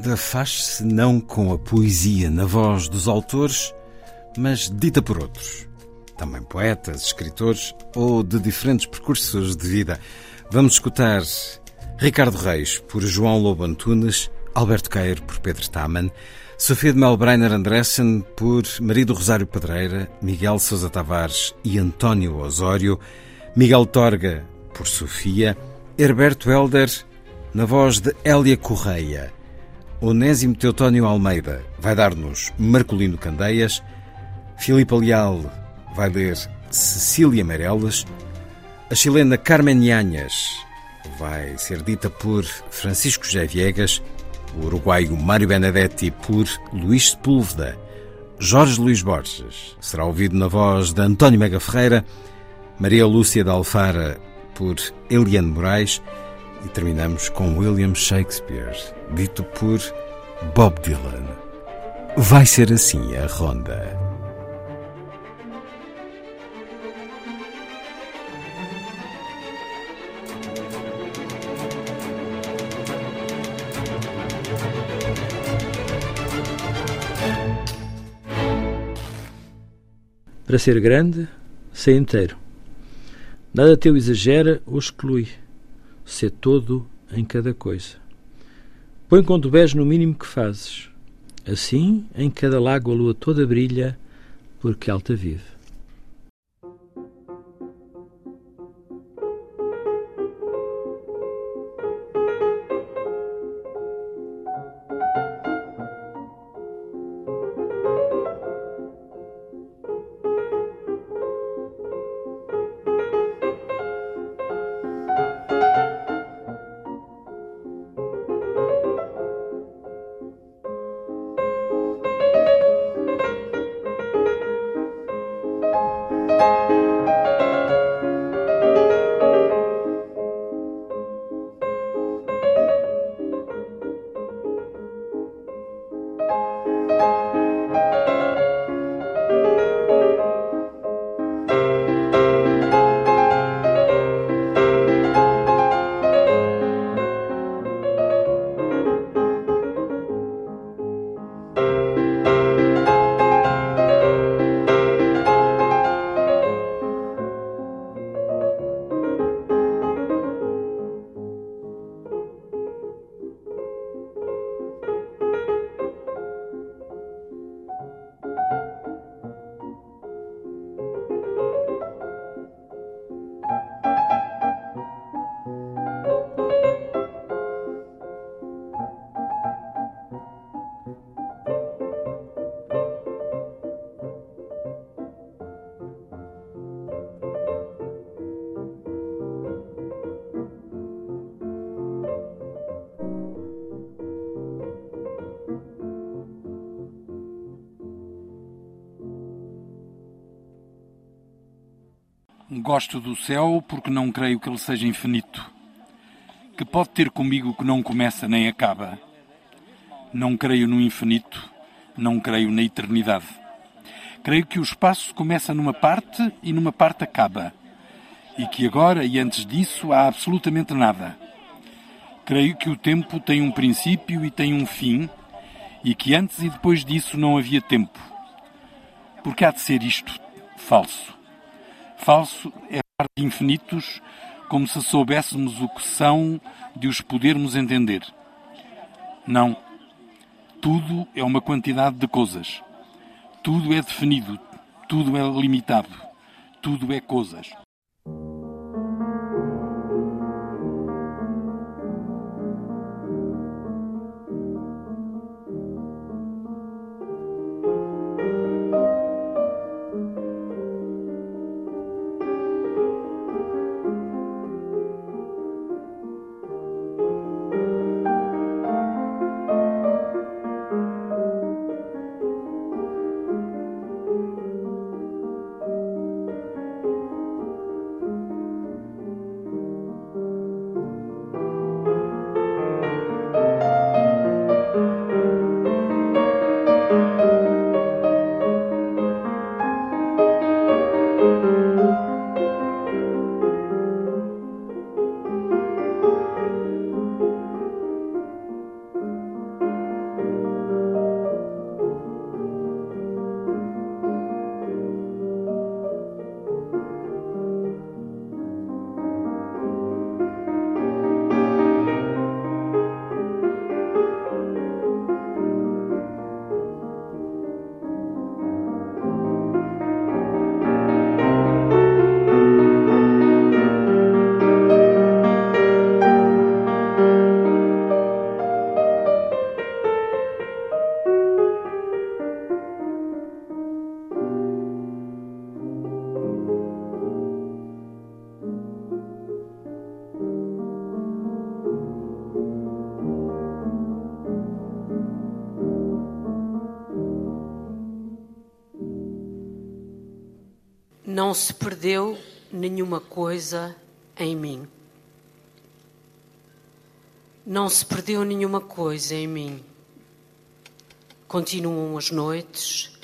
Hoje a ronda faz-se não com a poesia na voz dos autores, mas dita por outros. Também poetas, escritores ou de diferentes percursos de vida. Vamos escutar Ricardo Reis por João Lobo Antunes, Alberto Queiro por Pedro Taman, Sofia de Melbreiner Andressen por Marido Rosário Pedreira, Miguel Sousa Tavares e António Osório, Miguel Torga por Sofia, Herberto Helder na voz de Hélia Correia. Onésimo Teutónio Almeida vai dar-nos Marcolino Candeias, Filipe Leal vai ler Cecília Meirelles, a chilena Carmen Yanhas vai ser dita por Francisco José Viegas, o uruguaio Mário Benedetti por Luís Sepúlveda, Jorge Luís Borges será ouvido na voz de António Mega Ferreira, Maria Lúcia de Alfara por Eliane Moraes e terminamos com William Shakespeare, dito por Bob Dylan. Vai ser assim a ronda. Para ser grande, sei inteiro. Nada teu exagera ou exclui. Sê todo em cada coisa. Põe quando vês no mínimo que fazes. Assim, em cada lago a lua toda brilha, porque alta vive. Gosto do céu porque não creio que ele seja infinito, que pode ter comigo que não começa nem acaba. Não creio no infinito, não creio na eternidade. Creio que o espaço começa numa parte e numa parte acaba, e que agora e antes disso há absolutamente nada. Creio que o tempo tem um princípio e tem um fim, e que antes e depois disso não havia tempo. Porque há de ser isto falso. Falso é falar de infinitos como se soubéssemos o que são de os podermos entender. Não. Tudo é uma quantidade de coisas. Tudo é definido. Tudo é limitado. Tudo é coisas. Não se perdeu nenhuma coisa em mim. Não se perdeu nenhuma coisa em mim. Continuam as noites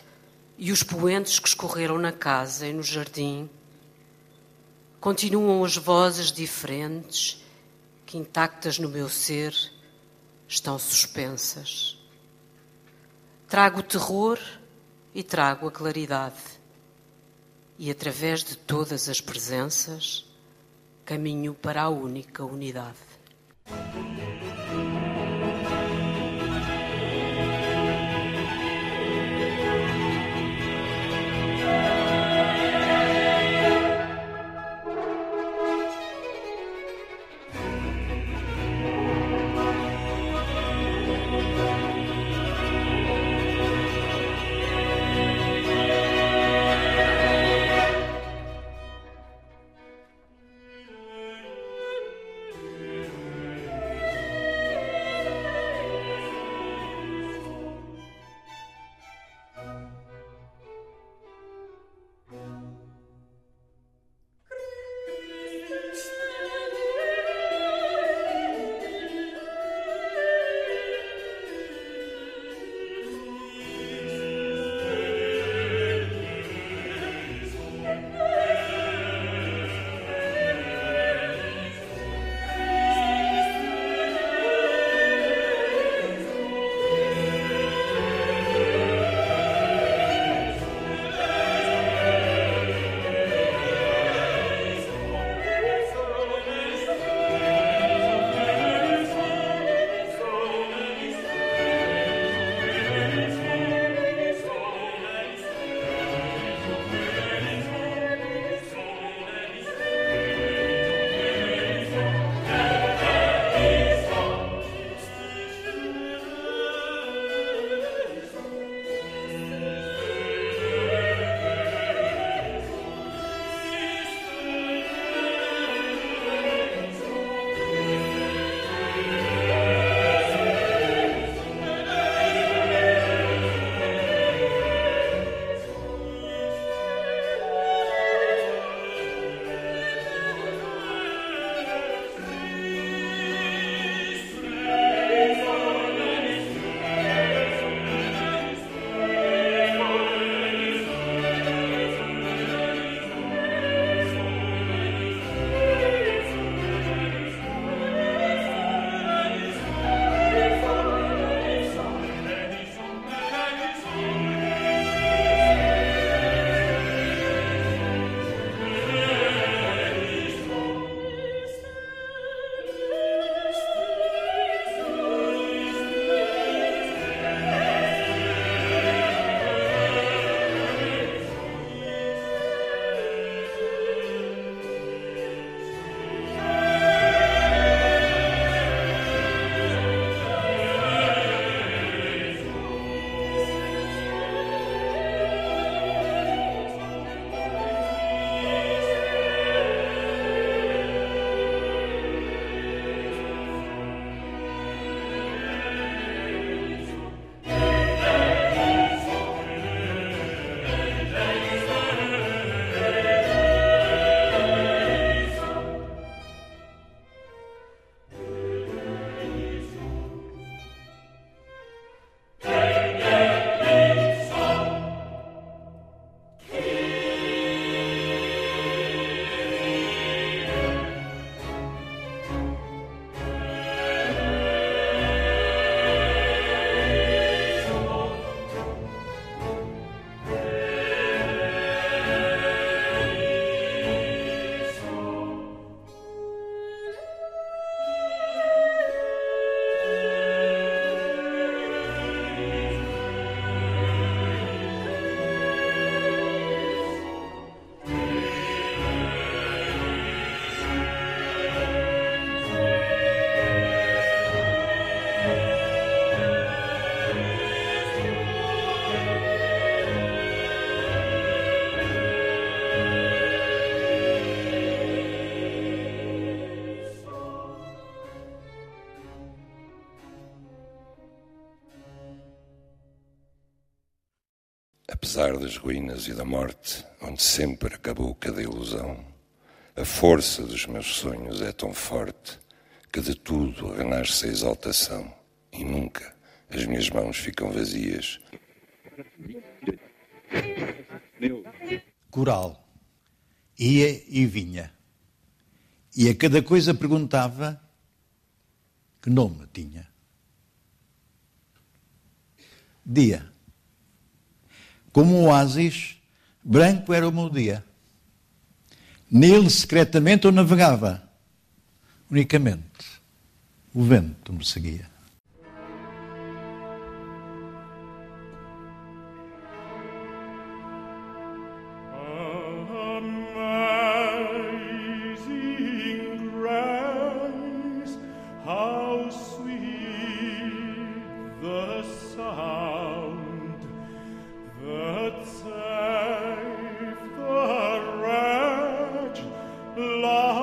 e os poentes que escorreram na casa e no jardim. Continuam as vozes diferentes que, intactas no meu ser, estão suspensas. Trago o terror e trago a claridade. E através de todas as presenças, caminho para a única unidade. Apesar das ruínas e da morte, onde sempre acabou cada ilusão, a força dos meus sonhos é tão forte que de tudo renasce a exaltação e nunca as minhas mãos ficam vazias. Coral. Ia e vinha. E a cada coisa perguntava que nome tinha. Dia. Como um oásis, branco era o meu dia. Nele secretamente eu navegava. Unicamente o vento me seguia. love.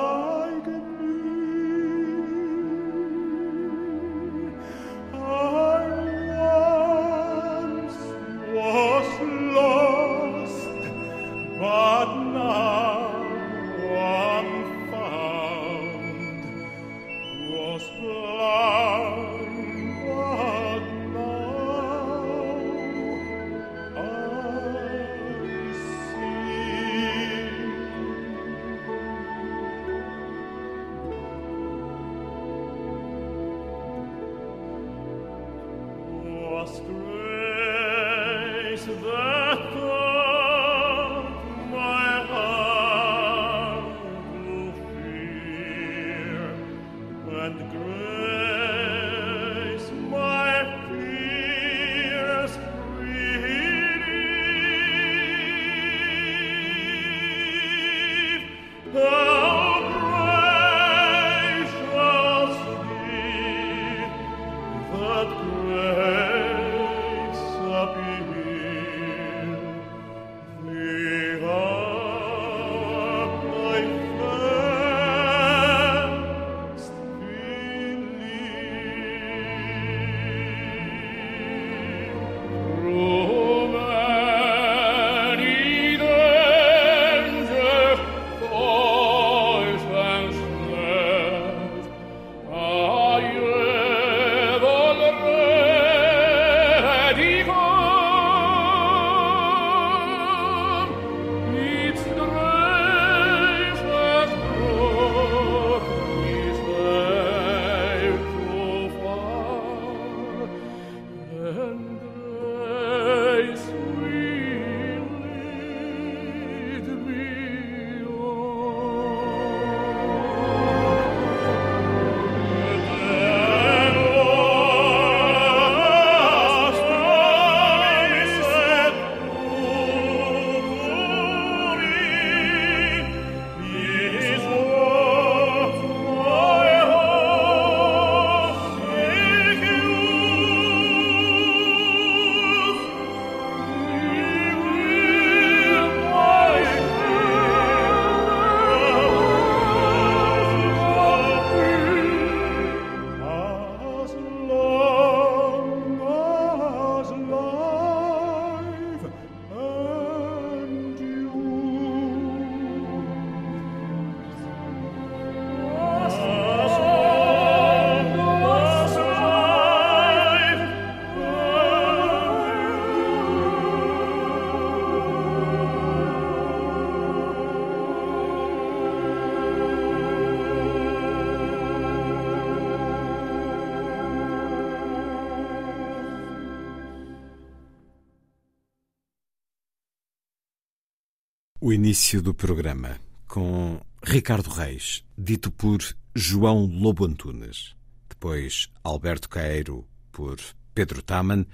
O início do programa com Ricardo Reis, dito por João Lobo Antunes, depois Alberto Caeiro por Pedro Taman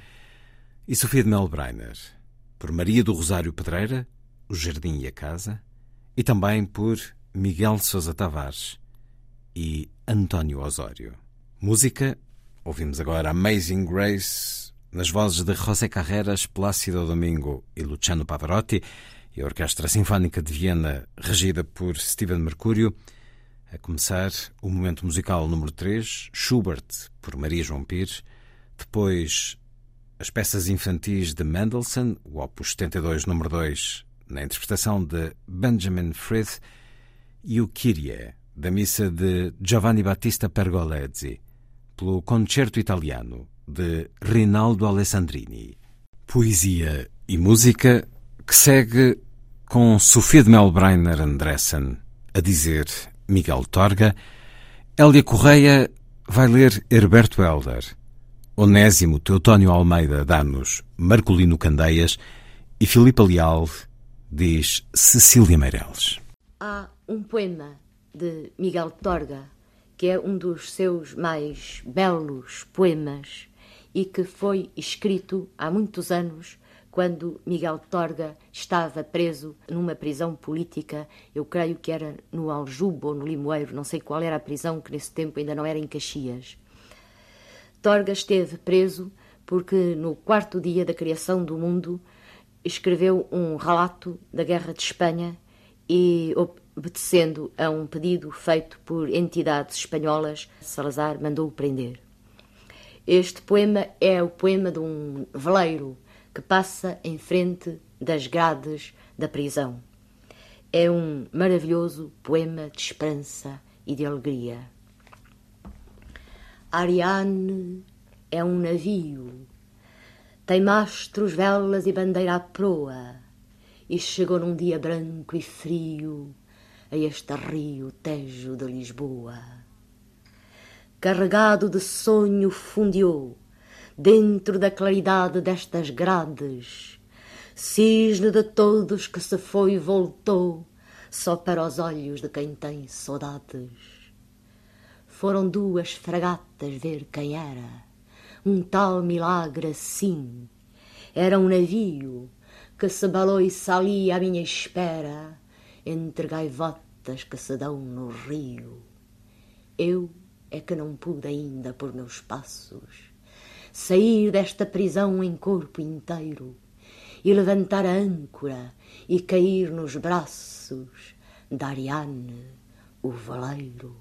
e Sofia de Melbreiner por Maria do Rosário Pedreira, O Jardim e a Casa, e também por Miguel Sousa Tavares e António Osório. Música, ouvimos agora Amazing Grace nas vozes de José Carreras, Plácido Domingo e Luciano Pavarotti e a Orquestra Sinfónica de Viena, regida por Steven Mercúrio. A começar o momento musical número 3, Schubert, por Maria João Pires. Depois, as peças infantis de Mendelssohn, o Opus 72, número 2, na interpretação de Benjamin Frith, e o Kyrie, da missa de Giovanni Battista Pergolesi, pelo Concerto Italiano, de Rinaldo Alessandrini. Poesia e música que segue com Sofia de Melbreiner Andressen a dizer Miguel Torga, Hélia Correia vai ler Herberto Helder, Onésimo Teotónio Almeida dá-nos Marcolino Candeias e Filipe Leal diz Cecília Meireles. Há um poema de Miguel Torga que é um dos seus mais belos poemas e que foi escrito há muitos anos quando Miguel Torga estava preso numa prisão política, eu creio que era no Aljubo ou no Limoeiro, não sei qual era a prisão, que nesse tempo ainda não era em Caxias. Torga esteve preso porque no quarto dia da criação do mundo escreveu um relato da Guerra de Espanha e, obedecendo a um pedido feito por entidades espanholas, Salazar mandou-o prender. Este poema é o poema de um veleiro que passa em frente das grades da prisão. É um maravilhoso poema de esperança e de alegria. Ariane é um navio, tem mastros, velas e bandeira à proa, e chegou num dia branco e frio a este rio Tejo de Lisboa. Carregado de sonho fundiou dentro da claridade destas grades. Cisne de todos que se foi e voltou, só para os olhos de quem tem saudades. Foram duas fragatas ver quem era, um tal milagre assim. Era um navio que se balou e salia à minha espera, entre gaivotas que se dão no rio. Eu é que não pude ainda por meus passos sair desta prisão em corpo inteiro e levantar a âncora e cair nos braços da Ariane, o valeiro.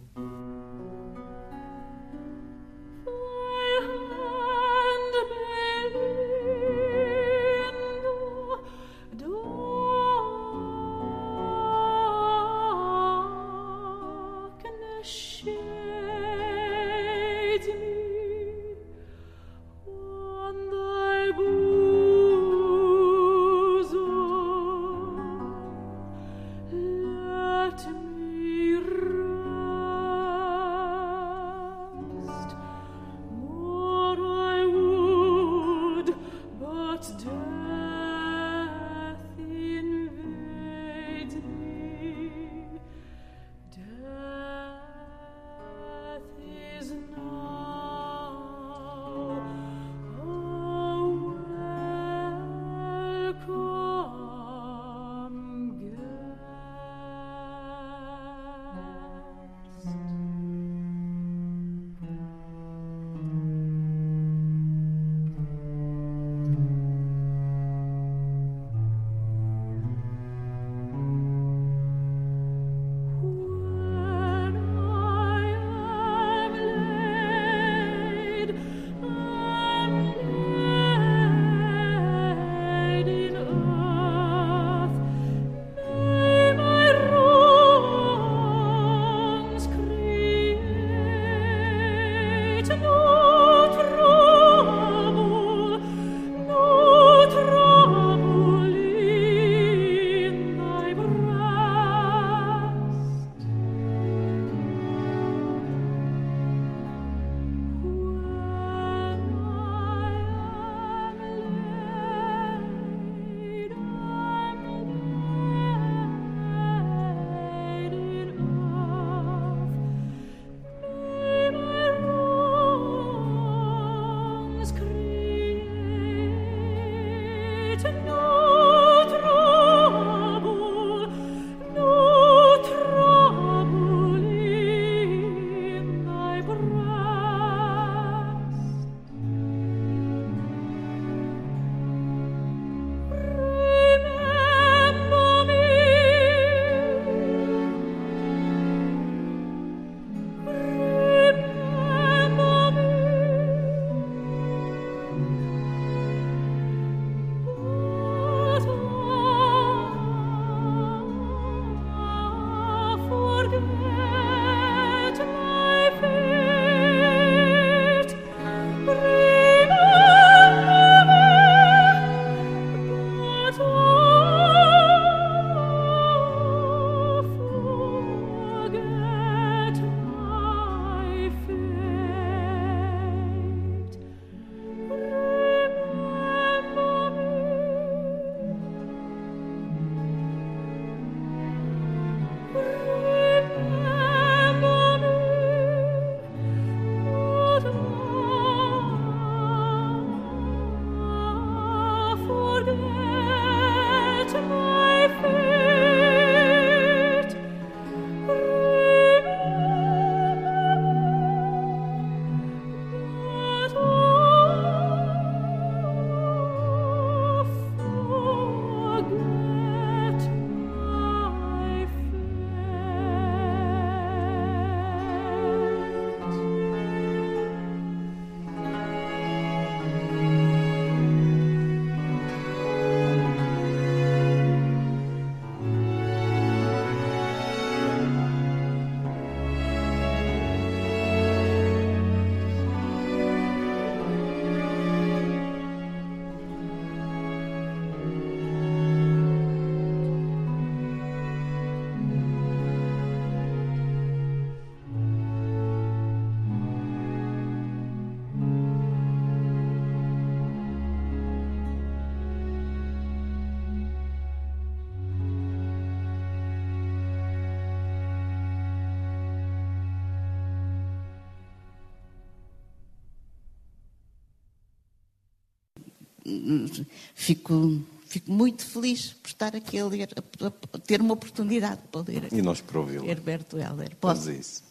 Fico, fico muito feliz por estar aqui a ler, a, a ter uma oportunidade para ler. E nós para ouvi-lo. Herberto Heller. Pode. isso.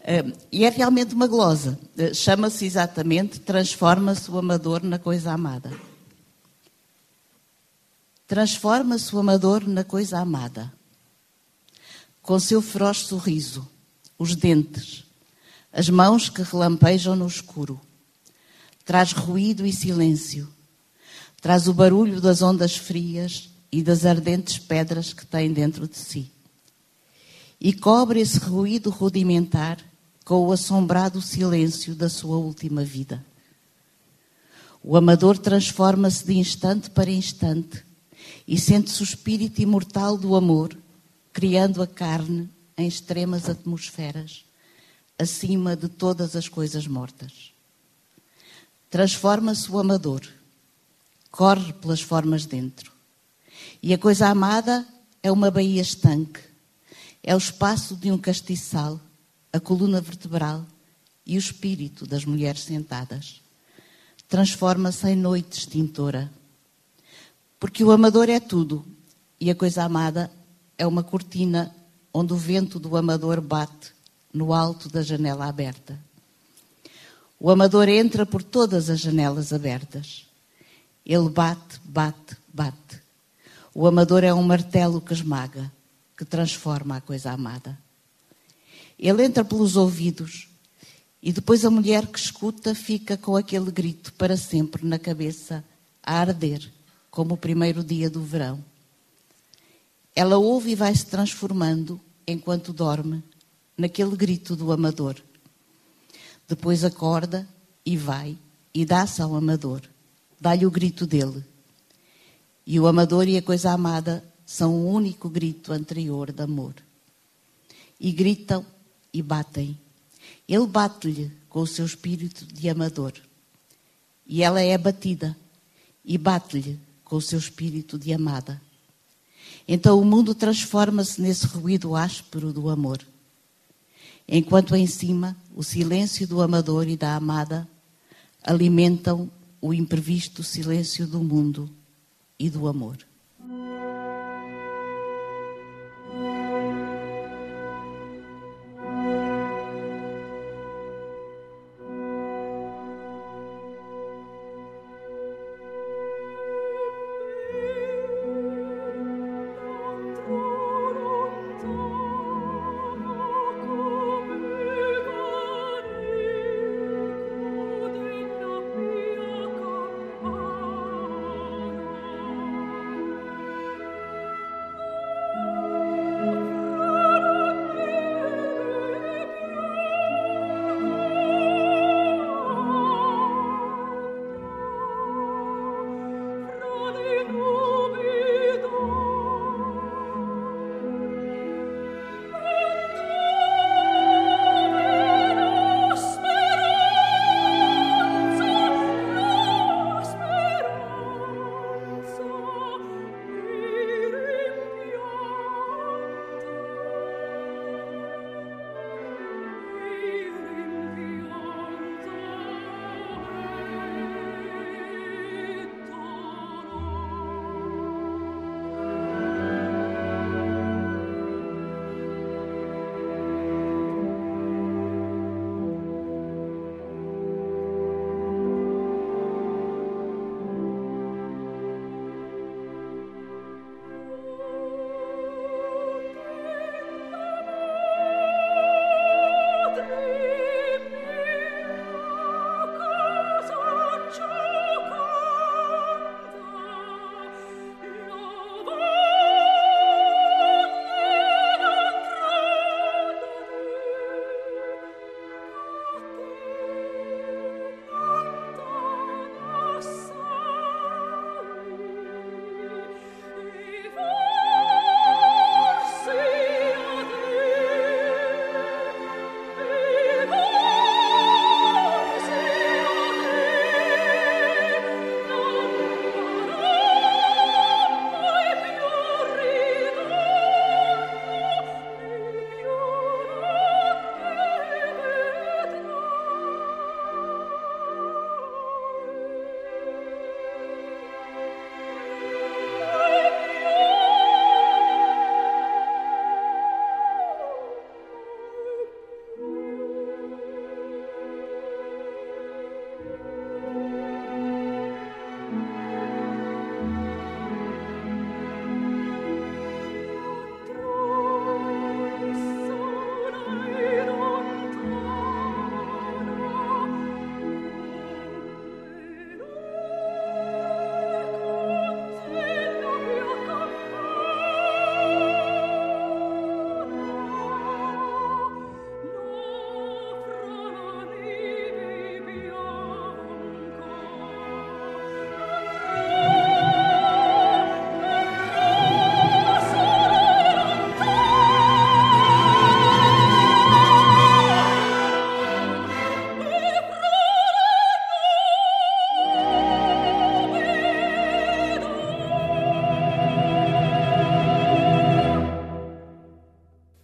Uh, e é realmente uma glosa. Uh, Chama-se exatamente Transforma-se o amador na coisa amada. Transforma-se o amador na coisa amada. Com seu feroz sorriso, os dentes, as mãos que relampejam no escuro, traz ruído e silêncio, traz o barulho das ondas frias e das ardentes pedras que tem dentro de si. E cobre esse ruído rudimentar com o assombrado silêncio da sua última vida. O amador transforma-se de instante para instante e sente-se o espírito imortal do amor, criando a carne em extremas atmosferas, acima de todas as coisas mortas. Transforma-se o amador, corre pelas formas dentro. E a coisa amada é uma baía estanque, é o espaço de um castiçal, a coluna vertebral e o espírito das mulheres sentadas. Transforma-se em noite extintora. Porque o amador é tudo e a coisa amada é uma cortina onde o vento do amador bate no alto da janela aberta. O amador entra por todas as janelas abertas. Ele bate, bate, bate. O amador é um martelo que esmaga, que transforma a coisa amada. Ele entra pelos ouvidos e depois a mulher que escuta fica com aquele grito para sempre na cabeça, a arder, como o primeiro dia do verão. Ela ouve e vai se transformando, enquanto dorme, naquele grito do amador. Depois acorda e vai e dá-se ao amador. Dá-lhe o grito dele. E o amador e a coisa amada são o único grito anterior de amor. E gritam e batem. Ele bate-lhe com o seu espírito de amador. E ela é batida e bate-lhe com o seu espírito de amada. Então o mundo transforma-se nesse ruído áspero do amor enquanto em cima o silêncio do amador e da amada alimentam o imprevisto silêncio do mundo e do amor.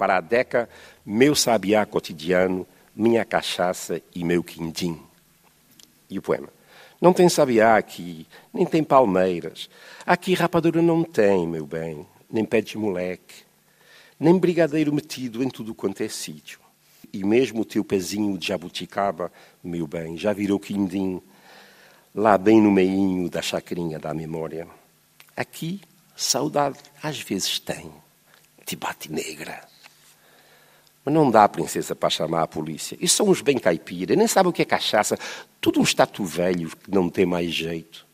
Para a Deca, meu sabiá cotidiano, minha cachaça e meu quindim. E o poema. Não tem sabiá aqui, nem tem palmeiras. Aqui rapadura não tem, meu bem, nem pé de moleque, nem brigadeiro metido em tudo quanto é sítio. E mesmo o teu pezinho de jabuticaba, meu bem, já virou quindim, lá bem no meinho da chacrinha da memória. Aqui, saudade às vezes tem, te bate negra. Mas não dá, princesa, para chamar a polícia. Isso são uns bem caipira, nem sabem o que é cachaça. Tudo um estatu velho que não tem mais jeito.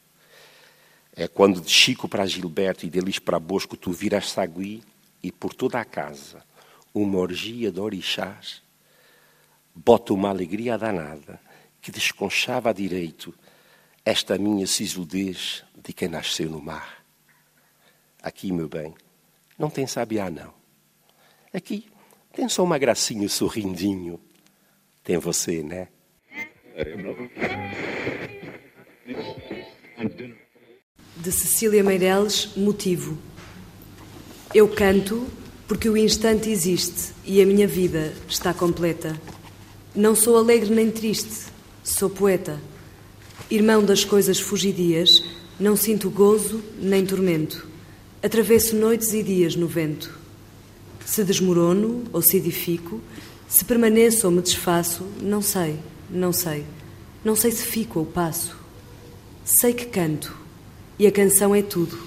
É quando de Chico para Gilberto e deles para Bosco tu viras sagui e por toda a casa uma orgia de orixás bota uma alegria danada que desconchava direito esta minha sisudez de quem nasceu no mar. Aqui, meu bem, não tem sabiá, não. Aqui tem só uma gracinha sorrindinho. Tem você, né? De Cecília Meireles, motivo. Eu canto porque o instante existe e a minha vida está completa. Não sou alegre nem triste, sou poeta. Irmão das coisas fugidias, não sinto gozo nem tormento. Atravesso noites e dias no vento. Se desmorono ou se edifico, se permaneço ou me desfaço, não sei, não sei. Não sei se fico ou passo. Sei que canto, e a canção é tudo.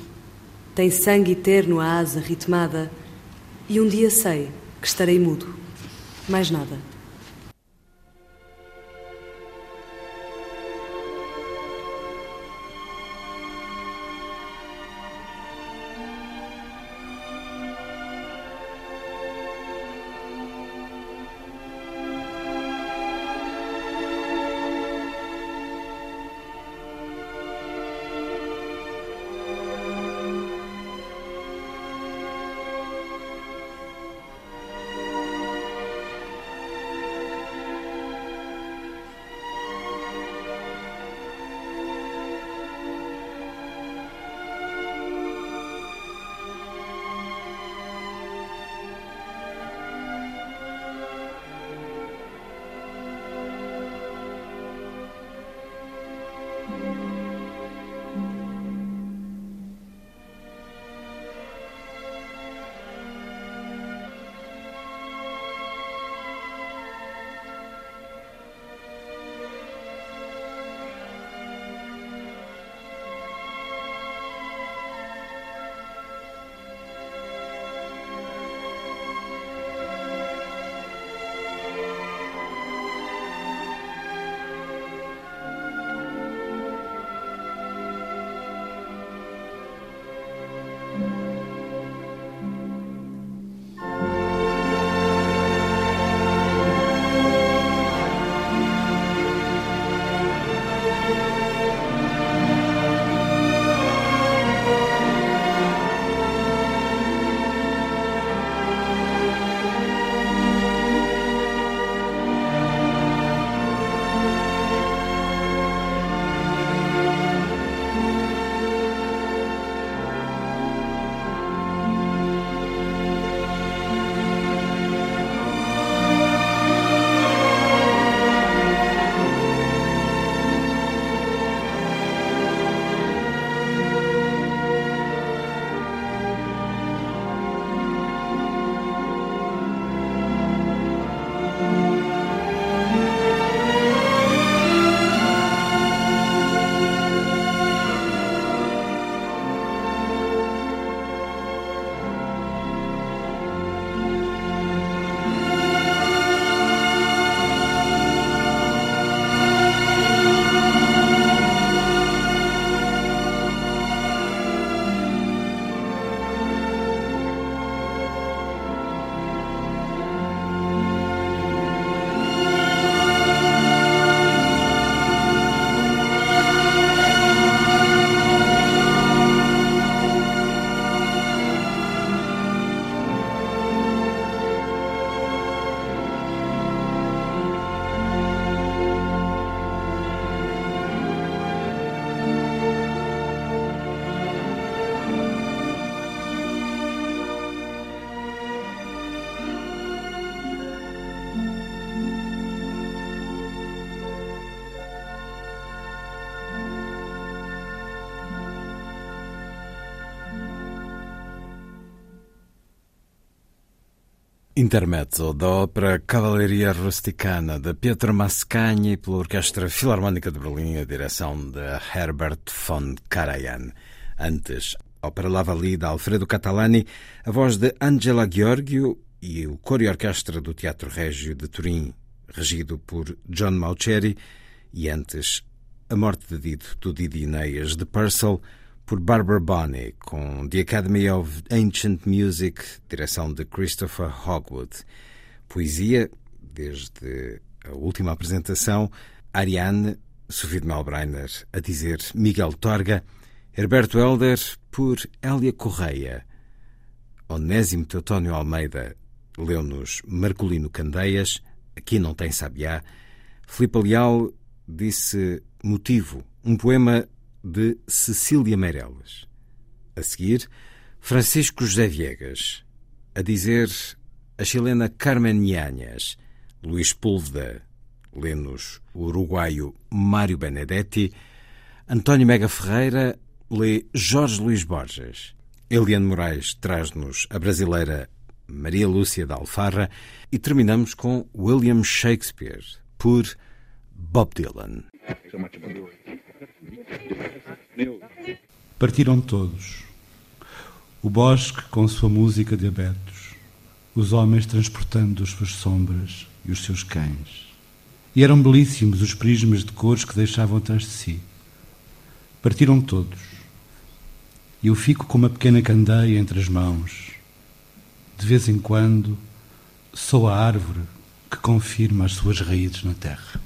Tem sangue eterno a asa ritmada, e um dia sei que estarei mudo. Mais nada. Intermezzo da ópera Cavalleria Rusticana de Pietro Mascagni pela Orquestra Filarmónica de Berlim, a direção de Herbert von Karajan. Antes, ópera Lavali de Alfredo Catalani, a voz de Angela Giorgio e o coro e orquestra do Teatro Régio de Turim, regido por John Mauceri, e antes, A Morte de Dido, do Didi Ineias de Purcell, por Barbara Bonney, com The Academy of Ancient Music, direção de Christopher Hogwood. Poesia, desde a última apresentação, Ariane, Sofia de Melbreiner, a dizer Miguel Torga, Herberto Helder, por Hélia Correia, Onésimo Teutónio Almeida, leu-nos Marcolino Candeias, aqui não tem sabiá, Filipe Leal disse Motivo, um poema de Cecília Meireles. A seguir, Francisco José Viegas, a dizer a chilena Carmen Nhãñas, Luís Púlveda, lê-nos o uruguaio Mário Benedetti, António Mega Ferreira lê Jorge Luís Borges, Eliane Moraes traz-nos a brasileira Maria Lúcia da Alfarra e terminamos com William Shakespeare, por Bob Dylan. Partiram todos. O bosque com sua música de abetos, os homens transportando as suas sombras e os seus cães. E eram belíssimos os prismas de cores que deixavam atrás de si. Partiram todos. E eu fico com uma pequena candeia entre as mãos. De vez em quando, sou a árvore que confirma as suas raízes na terra.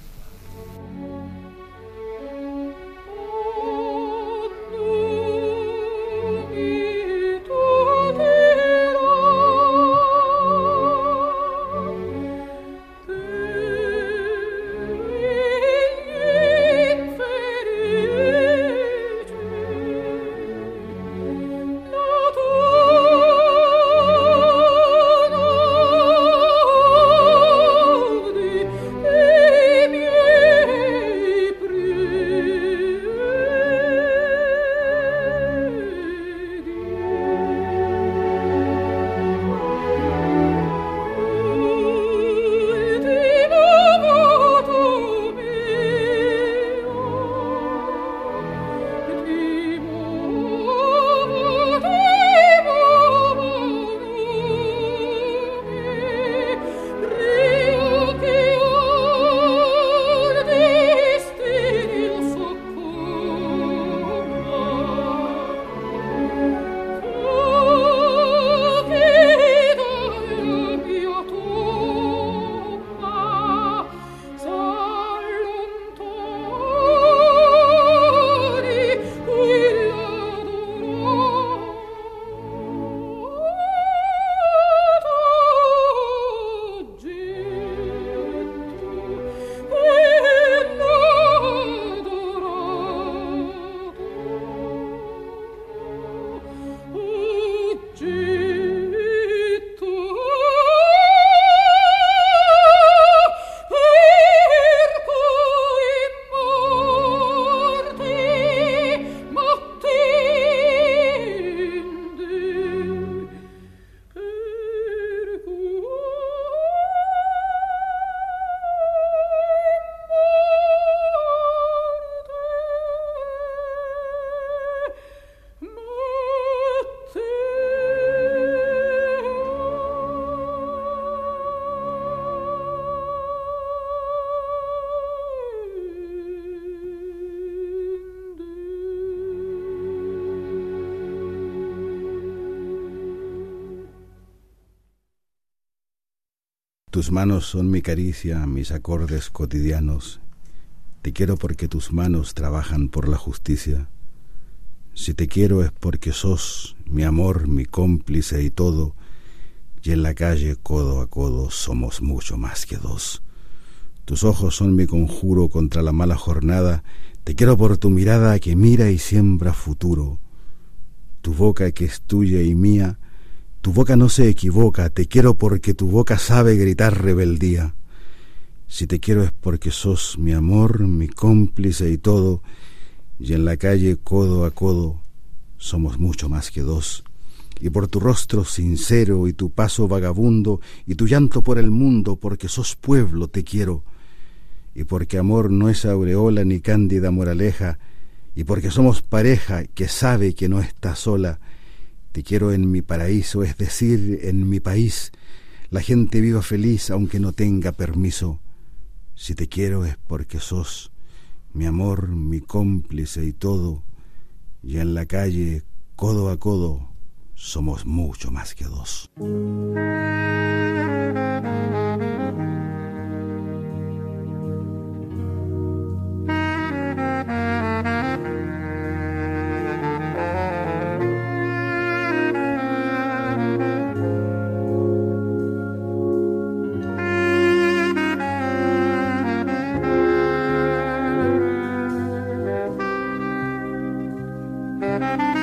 Tus manos son mi caricia, mis acordes cotidianos. Te quiero porque tus manos trabajan por la justicia. Si te quiero es porque sos mi amor, mi cómplice y todo, y en la calle codo a codo somos mucho más que dos. Tus ojos son mi conjuro contra la mala jornada, te quiero por tu mirada que mira y siembra futuro. Tu boca que es tuya y mía, tu boca no se equivoca, te quiero porque tu boca sabe gritar rebeldía. Si te quiero es porque sos mi amor, mi cómplice y todo, y en la calle codo a codo somos mucho más que dos. y por tu rostro sincero y tu paso vagabundo y tu llanto por el mundo, porque sos pueblo te quiero, y porque amor no es aureola ni cándida moraleja, y porque somos pareja que sabe que no está sola, te quiero en mi paraíso, es decir, en mi país, la gente viva feliz aunque no tenga permiso. Si te quiero es porque sos mi amor, mi cómplice y todo, y en la calle, codo a codo, somos mucho más que dos. Não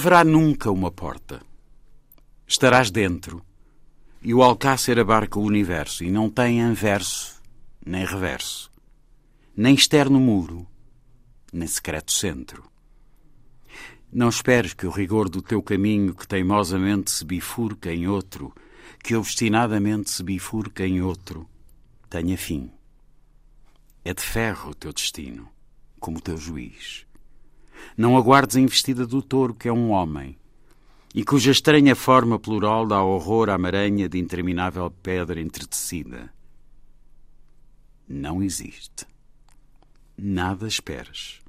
haverá nunca uma porta. Estarás dentro e o alcácer abarca o universo e não tem anverso nem reverso, nem externo muro, nem secreto centro. Não esperes que o rigor do teu caminho que teimosamente se bifurca em outro, que obstinadamente se bifurca em outro, tenha fim. É de ferro o teu destino, como o teu juiz. Não aguardes a investida do touro, que é um homem, e cuja estranha forma plural dá horror à maranha de interminável pedra entretecida. Não existe. Nada esperas.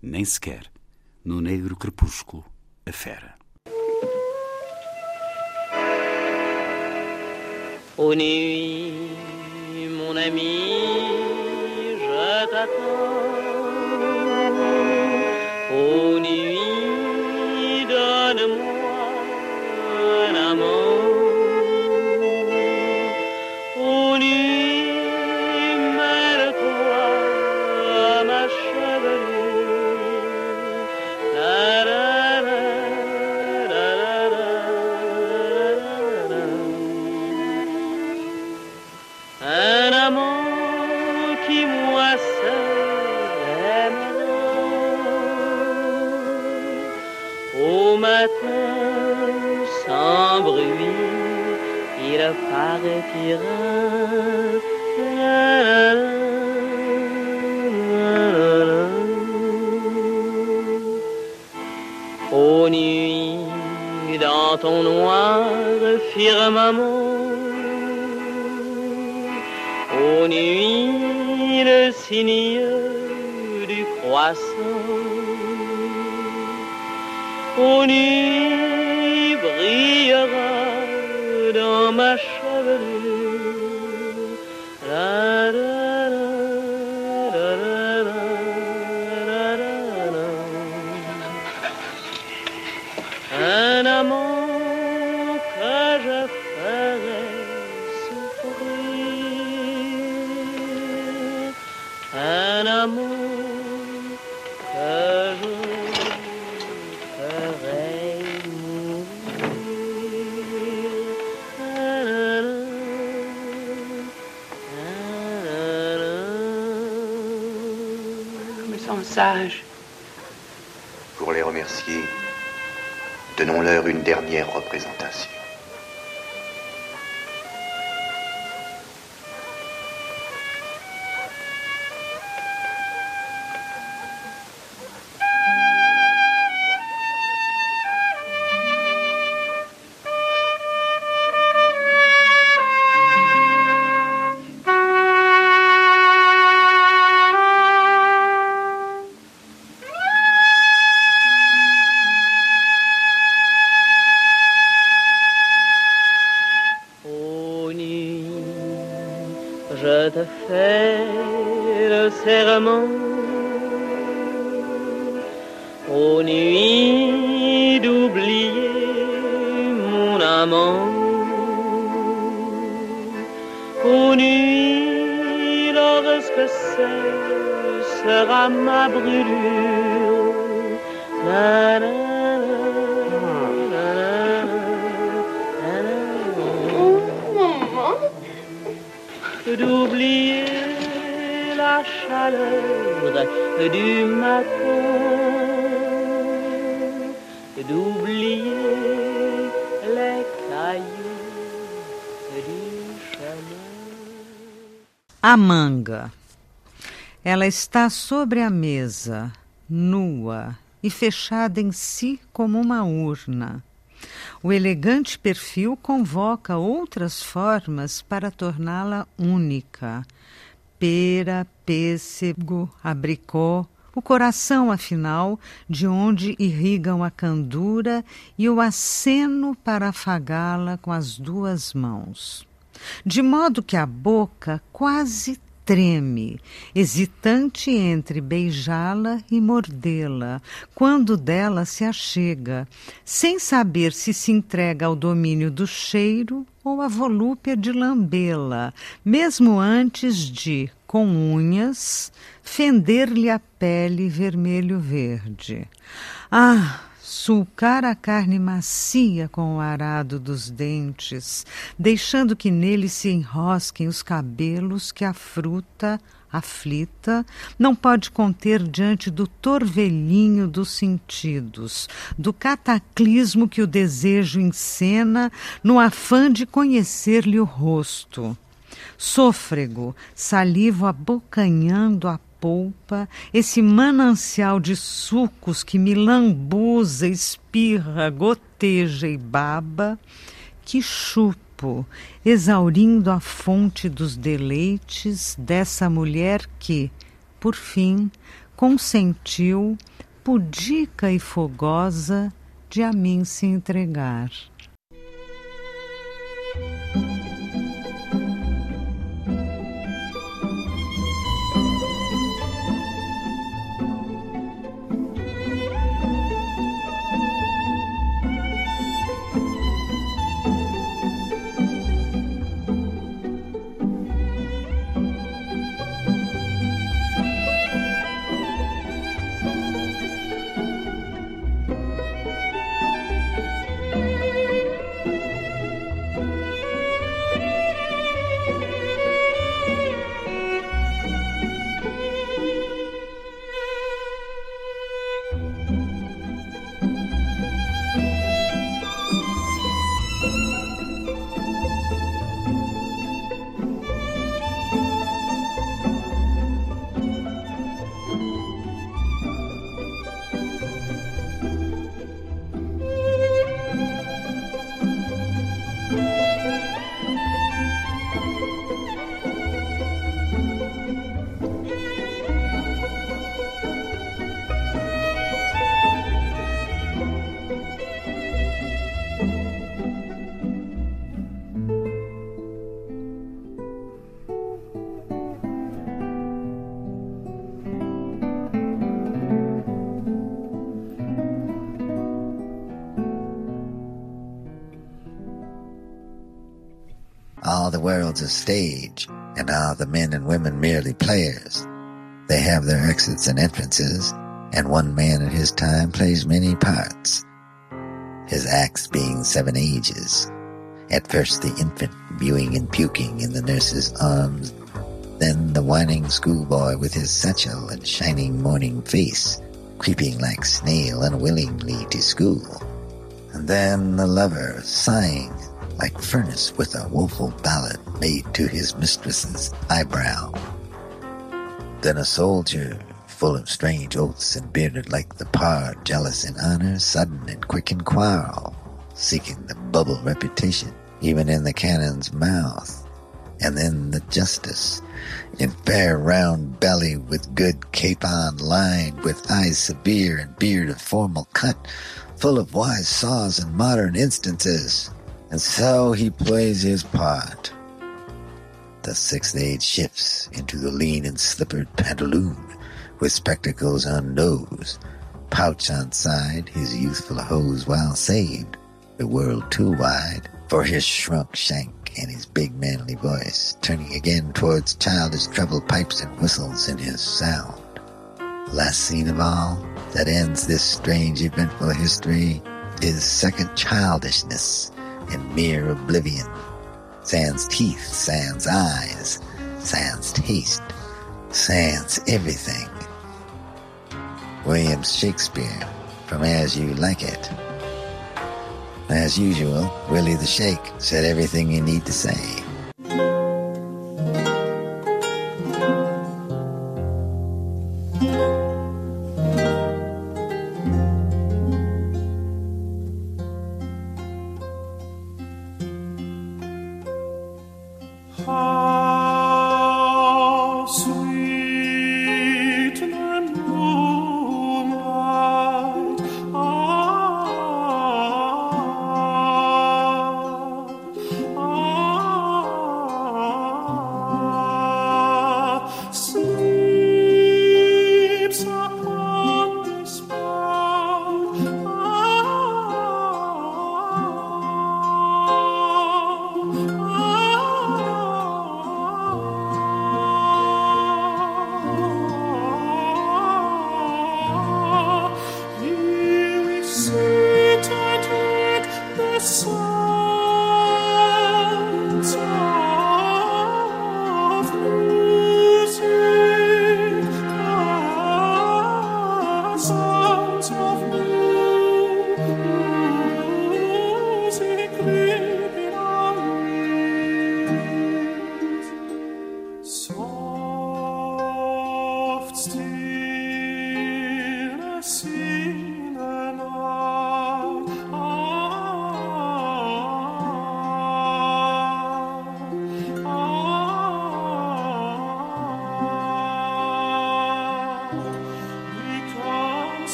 Nem sequer, no negro crepúsculo, a fera. Nuit, mon ami, je t'attends. Ô tiếng donnons-leur une dernière représentation. Está sobre a mesa, nua e fechada em si como uma urna. O elegante perfil convoca outras formas para torná-la única. Pera, pêssego, abricó, o coração, afinal, de onde irrigam a candura e o aceno para afagá-la com as duas mãos. De modo que a boca quase treme, hesitante entre beijá-la e mordê-la, quando dela se achega, sem saber se se entrega ao domínio do cheiro ou à volúpia de lambê-la, mesmo antes de, com unhas, fender-lhe a pele vermelho-verde. Ah! Sulcar a carne macia com o arado dos dentes, deixando que nele se enrosquem os cabelos que a fruta, aflita, não pode conter diante do torvelinho dos sentidos, do cataclismo que o desejo encena no afã de conhecer-lhe o rosto. Sôfrego, salivo abocanhando a polpa, esse manancial de sucos que me lambuza, espirra, goteja e baba, que chupo, exaurindo a fonte dos deleites dessa mulher que, por fim, consentiu, pudica e fogosa, de a mim se entregar. The world's a stage, and all the men and women merely players. They have their exits and entrances, and one man at his time plays many parts. His acts being seven ages. At first the infant mewing and puking in the nurse's arms, then the whining schoolboy with his satchel and shining morning face, creeping like snail unwillingly to school. And then the lover sighing like furnace with a woeful ballad made to his mistress's eyebrow. Then a soldier, full of strange oaths and bearded like the pard, jealous in honor, sudden and quick in quarrel, seeking the bubble reputation, even in the cannon's mouth. And then the justice, in fair round belly with good capon lined, with eyes severe and beard of formal cut, full of wise saws and modern instances. And so he plays his part. The sixth age shifts into the lean and slippered pantaloon, with spectacles on nose, pouch on side, his youthful hose well saved, the world too wide for his shrunk shank and his big manly voice, turning again towards childish treble pipes and whistles in his sound. Last scene of all, that ends this strange eventful history, is second childishness and mere oblivion. Sans teeth, sans eyes, sans taste, sans everything. William Shakespeare, from As You Like It. As usual, Willie the Shake said everything you need to say.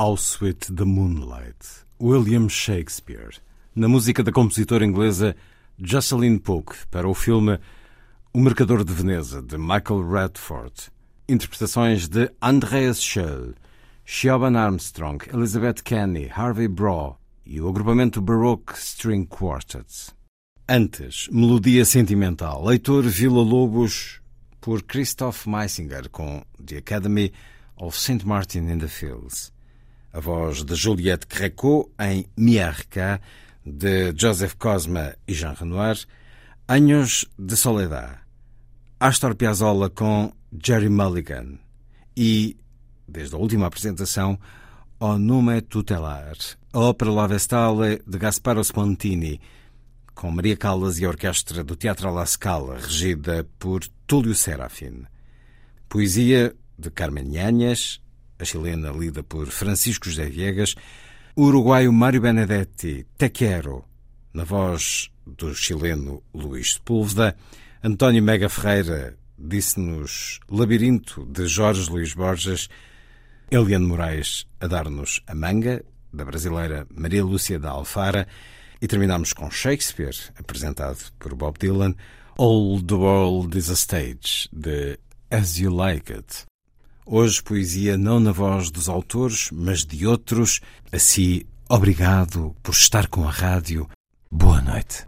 How Sweet the Moonlight, William Shakespeare, na música da compositora inglesa Jocelyn Polk para o filme O Mercador de Veneza, de Michael Radford. Interpretações de Andreas Schell, Siobhan Armstrong, Elizabeth Kenny, Harvey Braw e o agrupamento Baroque String Quartet. Antes, Melodia Sentimental, Leitor Vila Lobos, por Christoph Meisinger, com The Academy of St. Martin in the Fields a voz de Juliette Greco em Miarca, de Joseph Cosma e Jean Renoir, Anos de Soledad, Astor Piazzolla com Jerry Mulligan e, desde a última apresentação, O Nome Tutelar, a ópera La Vestale de Gasparo Spontini, com Maria Callas e a orquestra do Teatro La Scala, regida por Túlio Serafim. Poesia de Carmen Yanhas, a chilena lida por Francisco José Viegas, o uruguaio Mário Benedetti, Te Quero, na voz do chileno Luís Sepúlveda, António Mega Ferreira disse-nos Labirinto, de Jorge Luís Borges, Eliane Moraes a dar-nos A Manga, da brasileira Maria Lúcia da Alfara, e terminamos com Shakespeare, apresentado por Bob Dylan, All the World is a Stage, de As You Like It. Hoje, poesia não na voz dos autores, mas de outros. Assim, obrigado por estar com a rádio. Boa noite.